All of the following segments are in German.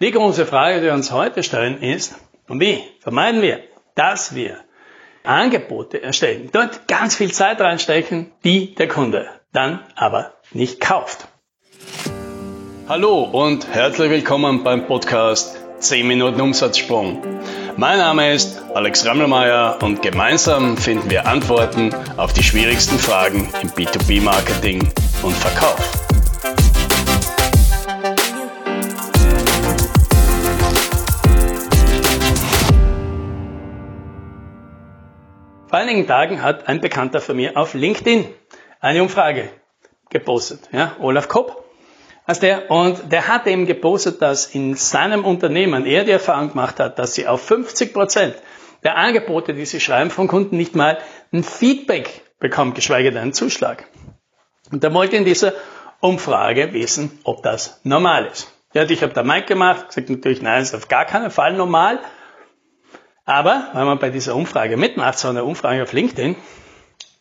Die große Frage, die wir uns heute stellen, ist, wie vermeiden wir, dass wir Angebote erstellen, dort ganz viel Zeit reinstecken, die der Kunde dann aber nicht kauft. Hallo und herzlich willkommen beim Podcast 10 Minuten Umsatzsprung. Mein Name ist Alex Rammelmeier und gemeinsam finden wir Antworten auf die schwierigsten Fragen im B2B-Marketing und Verkauf. Vor einigen Tagen hat ein Bekannter von mir auf LinkedIn eine Umfrage gepostet. Ja, Olaf Kopp heißt der. Und der hat eben gepostet, dass in seinem Unternehmen er die Erfahrung gemacht hat, dass sie auf 50 Prozent der Angebote, die sie schreiben, von Kunden nicht mal ein Feedback bekommen, geschweige denn einen Zuschlag. Und er wollte in dieser Umfrage wissen, ob das normal ist. Ja, ich habe da Mike gemacht, gesagt natürlich, nein, ist auf gar keinen Fall normal. Aber wenn man bei dieser Umfrage mitmacht, so eine Umfrage auf LinkedIn,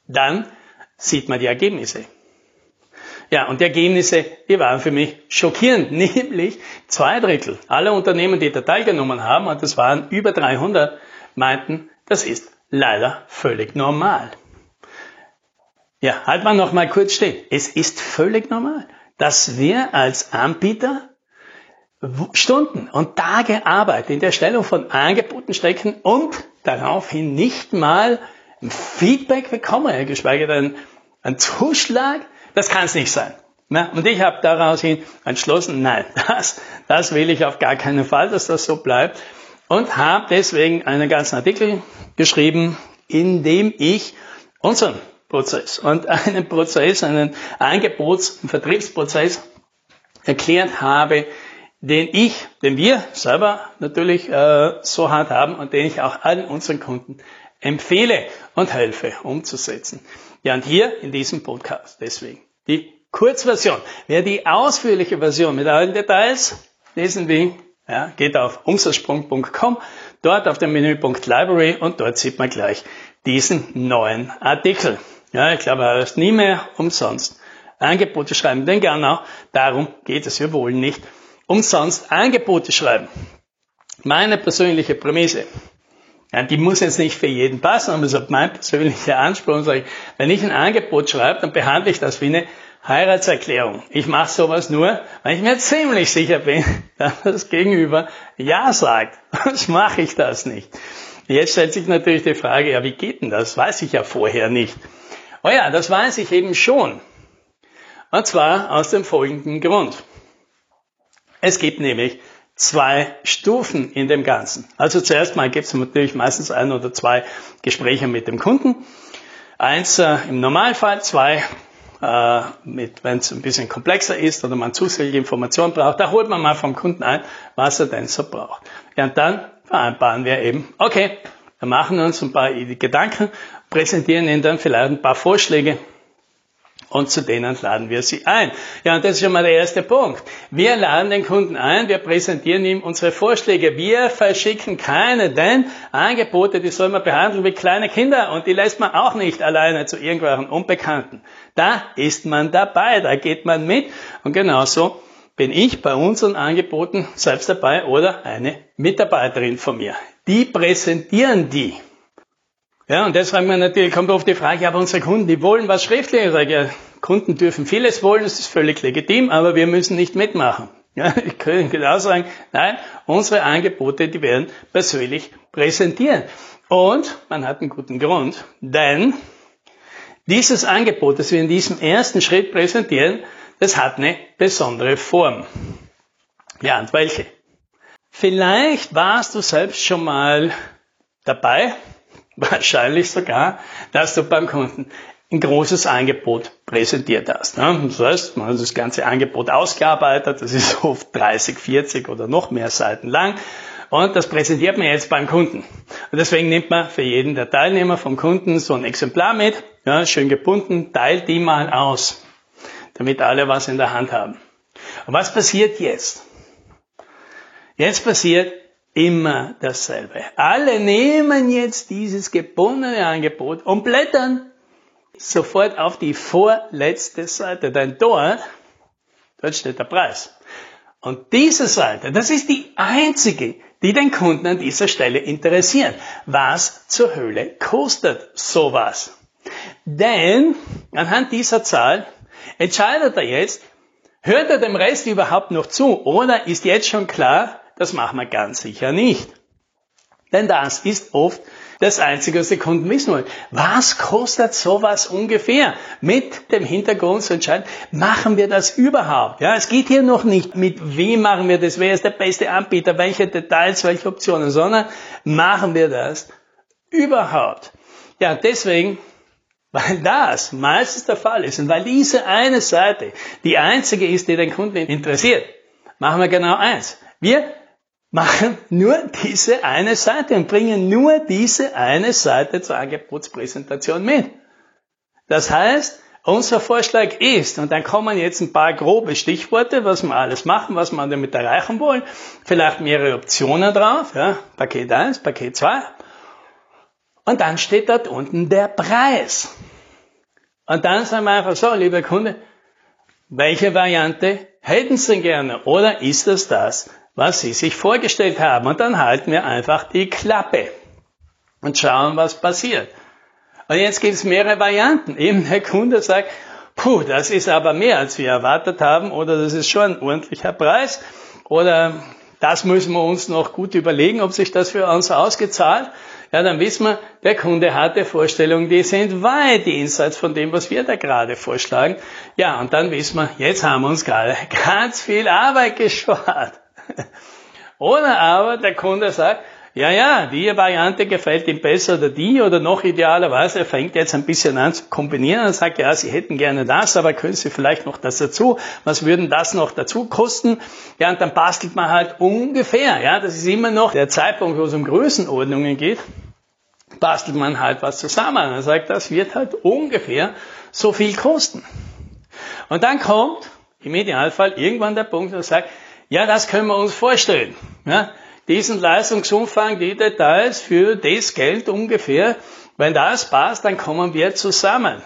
dann sieht man die Ergebnisse. Ja, und die Ergebnisse, die waren für mich schockierend, nämlich zwei Drittel aller Unternehmen, die da teilgenommen haben, und das waren über 300, meinten, das ist leider völlig normal. Ja, halt mal noch mal kurz stehen. Es ist völlig normal, dass wir als Anbieter Stunden und Tage Arbeit in der Stellung von Angeboten stecken und daraufhin nicht mal ein Feedback bekommen, geschweige denn einen Zuschlag, das kann es nicht sein. Und ich habe daraus hin entschlossen, nein, das, das will ich auf gar keinen Fall, dass das so bleibt. Und habe deswegen einen ganzen Artikel geschrieben, in dem ich unseren Prozess und einen Prozess, einen Angebots- und Vertriebsprozess erklärt habe, den ich, den wir selber natürlich äh, so hart haben und den ich auch allen unseren Kunden empfehle und helfe umzusetzen. Ja, und hier in diesem Podcast deswegen die Kurzversion. Wer die ausführliche Version mit allen Details lesen will, ja, geht auf umsatzsprung.com, dort auf den Menüpunkt Library und dort sieht man gleich diesen neuen Artikel. Ja, ich glaube, er ist nie mehr umsonst. Angebote schreiben, denn genau darum geht es. Wir wollen nicht umsonst Angebote schreiben. Meine persönliche Prämisse, ja, die muss jetzt nicht für jeden passen, aber so mein persönlicher Anspruch, sage ich, wenn ich ein Angebot schreibe, dann behandle ich das wie eine Heiratserklärung. Ich mache sowas nur, weil ich mir ziemlich sicher bin, dass das Gegenüber Ja sagt. Sonst mache ich das nicht. Jetzt stellt sich natürlich die Frage, ja, wie geht denn das? Weiß ich ja vorher nicht. Oh ja, das weiß ich eben schon. Und zwar aus dem folgenden Grund. Es gibt nämlich zwei Stufen in dem Ganzen. Also zuerst mal gibt es natürlich meistens ein oder zwei Gespräche mit dem Kunden. Eins äh, im Normalfall, zwei äh, wenn es ein bisschen komplexer ist oder man zusätzliche Informationen braucht, da holt man mal vom Kunden ein, was er denn so braucht. Ja, und dann vereinbaren wir eben, okay, wir machen uns ein paar Gedanken, präsentieren Ihnen dann vielleicht ein paar Vorschläge, und zu denen laden wir sie ein. Ja, und das ist schon mal der erste Punkt. Wir laden den Kunden ein, wir präsentieren ihm unsere Vorschläge. Wir verschicken keine, denn Angebote, die soll man behandeln wie kleine Kinder und die lässt man auch nicht alleine zu irgendwelchen Unbekannten. Da ist man dabei, da geht man mit und genauso bin ich bei unseren Angeboten selbst dabei oder eine Mitarbeiterin von mir. Die präsentieren die. Ja, und wir natürlich, kommt oft die Frage, aber unsere Kunden, die wollen was Schriftliches. Kunden dürfen vieles wollen, das ist völlig legitim, aber wir müssen nicht mitmachen. Ja, ich könnte genau sagen, nein, unsere Angebote, die werden persönlich präsentieren. Und man hat einen guten Grund, denn dieses Angebot, das wir in diesem ersten Schritt präsentieren, das hat eine besondere Form. Ja, und welche? Vielleicht warst du selbst schon mal dabei, wahrscheinlich sogar, dass du beim Kunden ein großes Angebot präsentiert hast. Das heißt, man hat das ganze Angebot ausgearbeitet, das ist oft 30, 40 oder noch mehr Seiten lang und das präsentiert man jetzt beim Kunden. Und deswegen nimmt man für jeden der Teilnehmer vom Kunden so ein Exemplar mit, ja, schön gebunden, teilt die mal aus, damit alle was in der Hand haben. Und was passiert jetzt? Jetzt passiert immer dasselbe. Alle nehmen jetzt dieses gebundene Angebot und blättern sofort auf die vorletzte Seite, denn dort, dort steht der Preis. Und diese Seite, das ist die einzige, die den Kunden an dieser Stelle interessiert. Was zur Hölle kostet sowas? Denn anhand dieser Zahl entscheidet er jetzt, hört er dem Rest überhaupt noch zu oder ist jetzt schon klar, das machen wir ganz sicher nicht. Denn das ist oft das Einzige, was die Kunden wissen wollen. Was kostet sowas ungefähr? Mit dem Hintergrund zu entscheiden, machen wir das überhaupt? Ja, es geht hier noch nicht, mit wem machen wir das, wer ist der beste Anbieter, welche Details, welche Optionen, sondern machen wir das überhaupt? Ja, deswegen weil das meistens der Fall ist und weil diese eine Seite die einzige ist, die den Kunden interessiert, machen wir genau eins. Wir machen nur diese eine Seite und bringen nur diese eine Seite zur Angebotspräsentation mit. Das heißt, unser Vorschlag ist, und dann kommen jetzt ein paar grobe Stichworte, was wir alles machen, was wir damit erreichen wollen, vielleicht mehrere Optionen drauf, ja, Paket 1, Paket 2, und dann steht dort unten der Preis. Und dann sagen wir einfach so, lieber Kunde, welche Variante hätten Sie gerne? Oder ist das das, was Sie sich vorgestellt haben. Und dann halten wir einfach die Klappe und schauen, was passiert. Und jetzt gibt es mehrere Varianten. Eben der Kunde sagt, puh, das ist aber mehr, als wir erwartet haben, oder das ist schon ein ordentlicher Preis, oder das müssen wir uns noch gut überlegen, ob sich das für uns ausgezahlt. Ja, dann wissen wir, der Kunde hatte Vorstellungen, die sind weit jenseits von dem, was wir da gerade vorschlagen. Ja, und dann wissen wir, jetzt haben wir uns gerade ganz viel Arbeit gespart. Oder aber der Kunde sagt, ja, ja, die Variante gefällt ihm besser oder die oder noch idealerweise, er fängt jetzt ein bisschen an zu kombinieren und sagt, ja, Sie hätten gerne das, aber können Sie vielleicht noch das dazu? Was würden das noch dazu kosten? Ja, und dann bastelt man halt ungefähr, ja, das ist immer noch der Zeitpunkt, wo es um Größenordnungen geht, bastelt man halt was zusammen. Er sagt, das wird halt ungefähr so viel kosten. Und dann kommt im Idealfall irgendwann der Punkt, wo er sagt, ja, das können wir uns vorstellen. Ja, diesen Leistungsumfang, die Details für das Geld ungefähr, wenn das passt, dann kommen wir zusammen.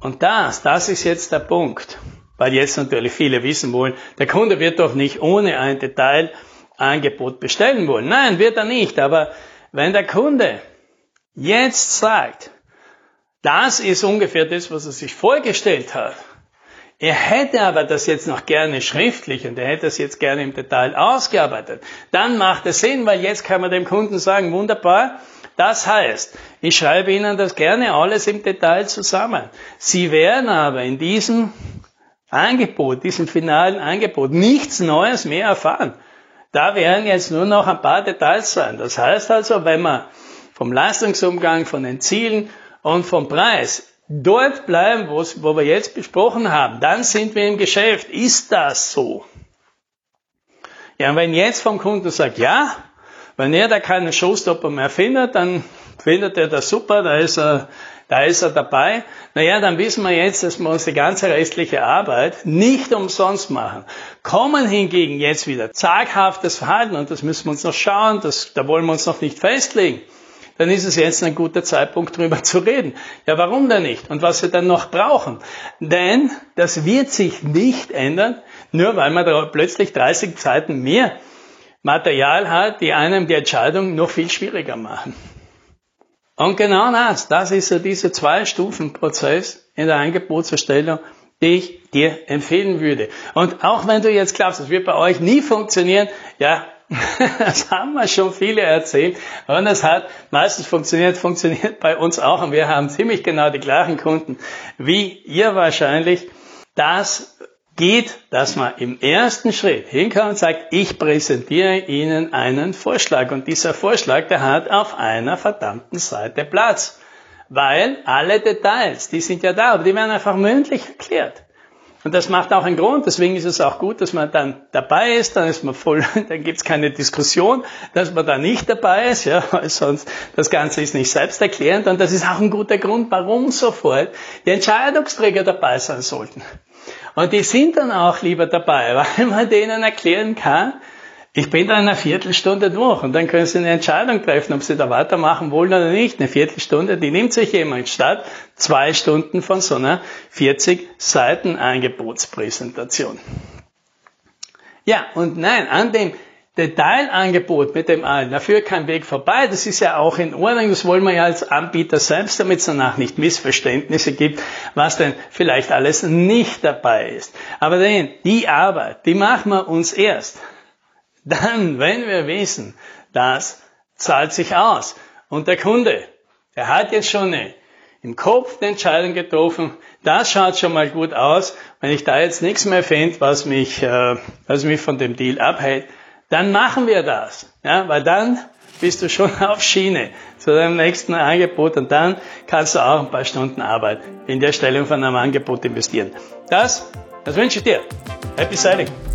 Und das, das ist jetzt der Punkt. Weil jetzt natürlich viele wissen wollen, der Kunde wird doch nicht ohne ein Detailangebot bestellen wollen. Nein, wird er nicht. Aber wenn der Kunde jetzt sagt, das ist ungefähr das, was er sich vorgestellt hat, er hätte aber das jetzt noch gerne schriftlich und er hätte das jetzt gerne im Detail ausgearbeitet. Dann macht es Sinn, weil jetzt kann man dem Kunden sagen, wunderbar, das heißt, ich schreibe Ihnen das gerne alles im Detail zusammen. Sie werden aber in diesem Angebot, diesem finalen Angebot nichts Neues mehr erfahren. Da werden jetzt nur noch ein paar Details sein. Das heißt also, wenn man vom Leistungsumgang, von den Zielen und vom Preis dort bleiben, wo wir jetzt besprochen haben, dann sind wir im Geschäft. Ist das so? Ja, und wenn jetzt vom Kunden sagt, ja, wenn er da keinen Showstopper mehr findet, dann findet er das super, da ist er, da ist er dabei. Naja, dann wissen wir jetzt, dass wir uns die ganze restliche Arbeit nicht umsonst machen. Kommen hingegen jetzt wieder zaghaftes Verhalten, und das müssen wir uns noch schauen, das, da wollen wir uns noch nicht festlegen dann ist es jetzt ein guter Zeitpunkt, darüber zu reden. Ja, warum denn nicht? Und was wir dann noch brauchen? Denn das wird sich nicht ändern, nur weil man plötzlich 30 Seiten mehr Material hat, die einem die Entscheidung noch viel schwieriger machen. Und genau das, das ist so dieser Zwei-Stufen-Prozess in der Angebotserstellung, die ich dir empfehlen würde. Und auch wenn du jetzt glaubst, das wird bei euch nie funktionieren, ja, das haben wir schon viele erzählt. Und es hat meistens funktioniert, funktioniert bei uns auch. Und wir haben ziemlich genau die gleichen Kunden wie ihr wahrscheinlich. Das geht, dass man im ersten Schritt hinkommt und sagt, ich präsentiere Ihnen einen Vorschlag. Und dieser Vorschlag, der hat auf einer verdammten Seite Platz. Weil alle Details, die sind ja da, aber die werden einfach mündlich erklärt. Und das macht auch einen Grund, deswegen ist es auch gut, dass man dann dabei ist, dann ist man voll, dann gibt's keine Diskussion, dass man da nicht dabei ist, ja, weil sonst das Ganze ist nicht selbsterklärend. Und das ist auch ein guter Grund, warum sofort die Entscheidungsträger dabei sein sollten. Und die sind dann auch lieber dabei, weil man denen erklären kann, ich bin da in einer Viertelstunde durch und dann können Sie eine Entscheidung treffen, ob Sie da weitermachen wollen oder nicht. Eine Viertelstunde, die nimmt sich jemand statt zwei Stunden von so einer 40 Seiten Angebotspräsentation. Ja, und nein, an dem Detailangebot mit dem allen, dafür kein Weg vorbei. Das ist ja auch in Ordnung. Das wollen wir ja als Anbieter selbst, damit es danach nicht Missverständnisse gibt, was denn vielleicht alles nicht dabei ist. Aber denn, die Arbeit, die machen wir uns erst. Dann, wenn wir wissen, das zahlt sich aus. Und der Kunde, der hat jetzt schon eine im Kopf die Entscheidung getroffen, das schaut schon mal gut aus. Wenn ich da jetzt nichts mehr finde, was mich, äh, was mich von dem Deal abhält, dann machen wir das. Ja, weil dann bist du schon auf Schiene zu deinem nächsten Angebot und dann kannst du auch ein paar Stunden Arbeit in der Stellung von einem Angebot investieren. Das, das wünsche ich dir. Happy Sailing!